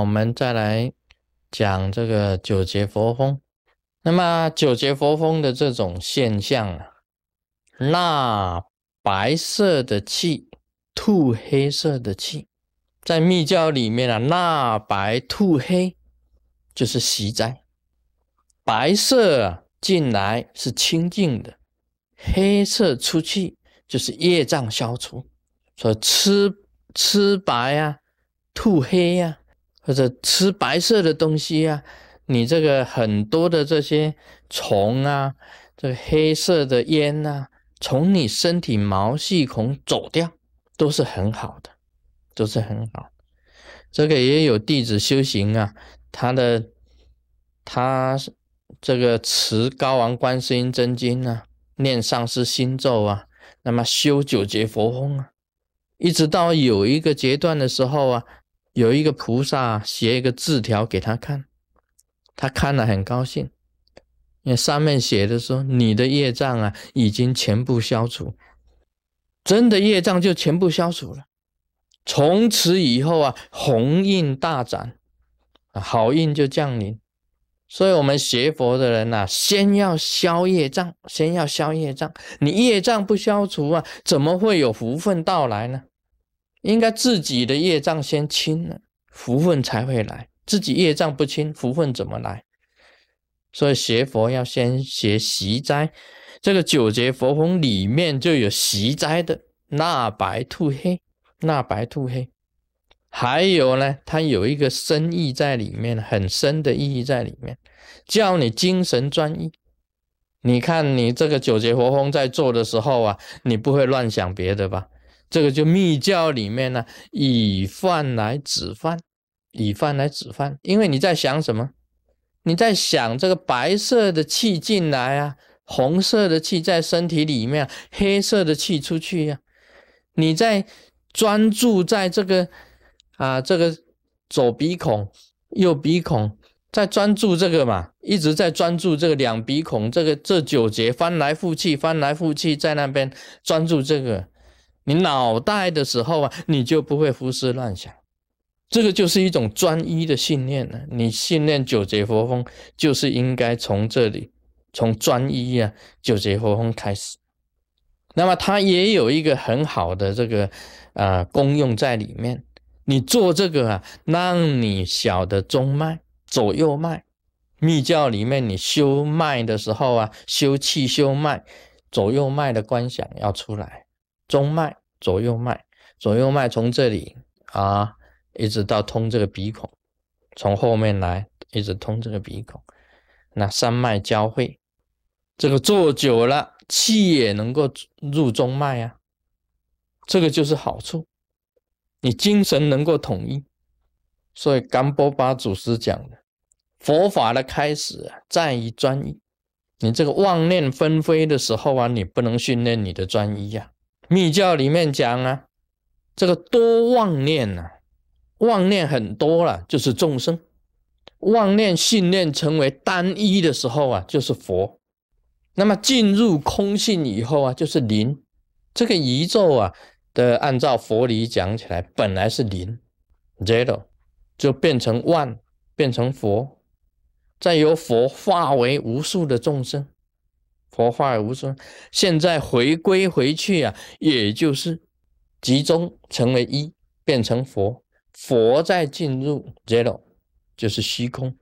我们再来讲这个九节佛风。那么九节佛风的这种现象啊，纳白色的气，吐黑色的气，在密教里面啊，纳白吐黑就是习灾，白色进来是清净的，黑色出去就是业障消除。说吃吃白呀，吐黑呀，或者吃白色的东西呀。你这个很多的这些虫啊，这个黑色的烟呐，从你身体毛细孔走掉，都是很好的，都是很好。这个也有弟子修行啊，他的他这个持高王观世音真经啊，念上师心咒啊，那么修九节佛风啊，一直到有一个阶段的时候啊，有一个菩萨写一个字条给他看。他看了很高兴，因为上面写的说：“你的业障啊，已经全部消除，真的业障就全部消除了。从此以后啊，鸿运大展，好运就降临。所以，我们学佛的人呐，先要消业障，先要消业障。你业障不消除啊，怎么会有福分到来呢？应该自己的业障先清了，福分才会来。”自己业障不清，福分怎么来？所以学佛要先学习斋。这个九节佛风里面就有习斋的纳白吐黑，纳白吐黑。还有呢，它有一个深意在里面，很深的意义在里面，叫你精神专一。你看你这个九节佛风在做的时候啊，你不会乱想别的吧？这个就密教里面呢，以饭来止饭。以饭来止饭，因为你在想什么？你在想这个白色的气进来啊，红色的气在身体里面，黑色的气出去呀。你在专注在这个啊，这个左鼻孔、右鼻孔，在专注这个嘛，一直在专注这个两鼻孔，这个这九节翻来覆去，翻来覆去，在那边专注这个，你脑袋的时候啊，你就不会胡思乱想。这个就是一种专一的信念了。你信念九节佛风，就是应该从这里，从专一啊九节佛风开始。那么它也有一个很好的这个啊功用在里面。你做这个啊，让你晓得中脉、左右脉。密教里面你修脉的时候啊，修气修脉，左右脉的观想要出来。中脉、左右脉、左右脉从这里啊。一直到通这个鼻孔，从后面来，一直通这个鼻孔，那三脉交汇，这个坐久了，气也能够入中脉啊，这个就是好处，你精神能够统一。所以甘波巴祖师讲的，佛法的开始，在于专一。你这个妄念纷飞的时候啊，你不能训练你的专一呀。密教里面讲啊，这个多妄念呐。妄念很多了，就是众生；妄念信念成为单一的时候啊，就是佛。那么进入空性以后啊，就是零。这个宇宙啊的，按照佛理讲起来，本来是零，zero，就变成万，变成佛，再由佛化为无数的众生，佛化为无生，现在回归回去啊，也就是集中成为一，变成佛。佛在进入 zero，就是虚空，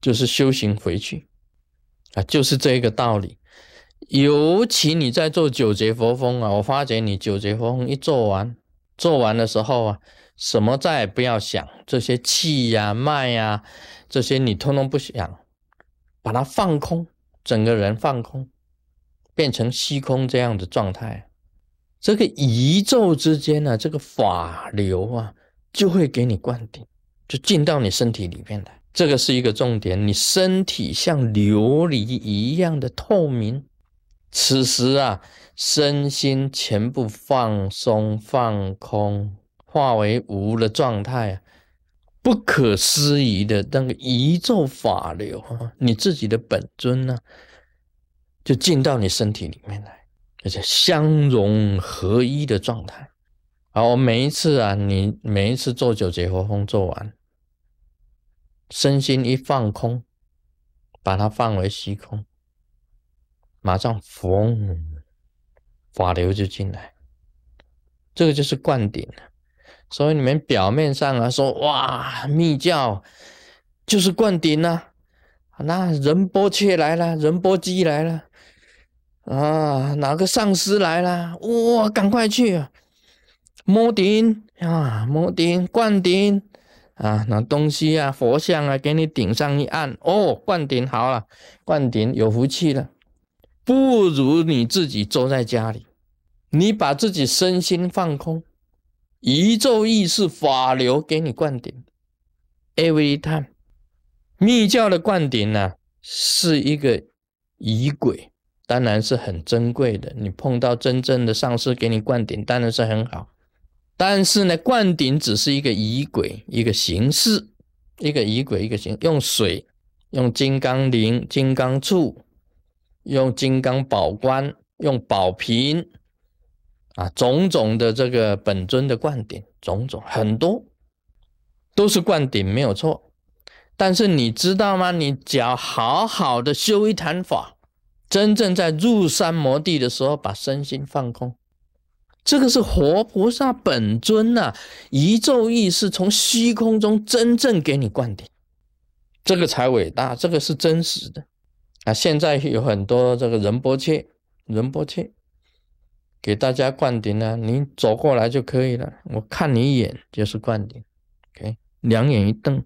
就是修行回去啊，就是这个道理。尤其你在做九节佛风啊，我发觉你九节佛风一做完，做完的时候啊，什么再也不要想这些气呀、脉呀，这些你通通不想，把它放空，整个人放空，变成虚空这样的状态。这个宇宙之间呢，这个法流啊。就会给你灌顶，就进到你身体里面来。这个是一个重点，你身体像琉璃一样的透明。此时啊，身心全部放松、放空，化为无的状态，不可思议的那个宇宙法流啊，你自己的本尊呢，就进到你身体里面来，而且相融合一的状态。好，我每一次啊，你每一次做九节活风做完，身心一放空，把它放为虚空，马上风法流就进来。这个就是灌顶了。所以你们表面上啊说哇密教就是灌顶啊，那仁波切来了，仁波基来了啊，哪个上师来了？哇，赶快去啊！摸顶啊，摸顶灌顶啊，拿东西啊，佛像啊，给你顶上一按，哦，灌顶好了，灌顶有福气了。不如你自己坐在家里，你把自己身心放空。宇宙意识法流给你灌顶，every time。密教的灌顶呢，是一个仪轨，当然是很珍贵的。你碰到真正的上师给你灌顶，当然是很好。但是呢，灌顶只是一个仪轨，一个形式，一个仪轨，一个形。用水，用金刚铃、金刚杵，用金刚宝冠，用宝瓶。啊，种种的这个本尊的灌顶，种种很多都是灌顶，没有错。但是你知道吗？你只要好好的修一坛法，真正在入山摩地的时候，把身心放空，这个是活菩萨本尊呐，宇宙意识从虚空中真正给你灌顶，这个才伟大，这个是真实的啊！现在有很多这个仁波切，仁波切。给大家灌顶啊！你走过来就可以了。我看你一眼就是灌顶，OK，两眼一瞪，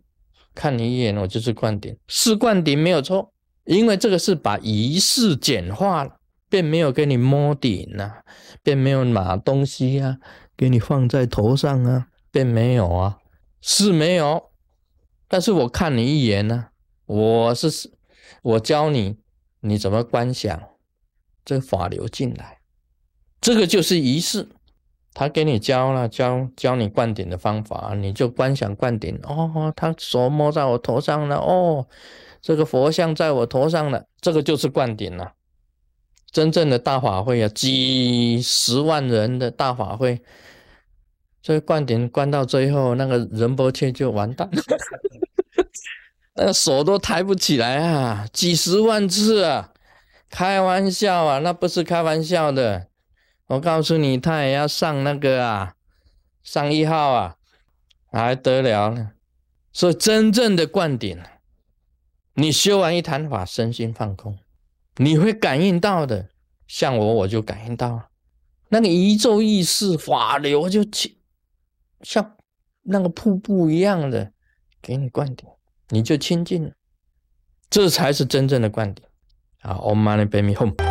看你一眼我就是灌顶，是灌顶没有错。因为这个是把仪式简化了，并没有给你摸顶啊，并没有拿东西啊，给你放在头上啊，并没有啊，是没有。但是我看你一眼呢，我是我教你你怎么观想这法流进来。这个就是仪式，他给你教了教教你灌顶的方法，你就观想灌顶哦，他手摸在我头上了哦，这个佛像在我头上了，这个就是灌顶了。真正的大法会啊，几十万人的大法会，这灌顶灌到最后，那个仁波切就完蛋了，那个手都抬不起来啊，几十万次啊，开玩笑啊，那不是开玩笑的。我告诉你，他也要上那个啊，上一号啊，还得了呢。所以真正的灌顶，你修完一坛法，身心放空，你会感应到的。像我，我就感应到了，那个宇宙意识法流就起，像那个瀑布一样的给你灌顶，你就清净了。这才是真正的灌顶啊！Om Mani Padme home。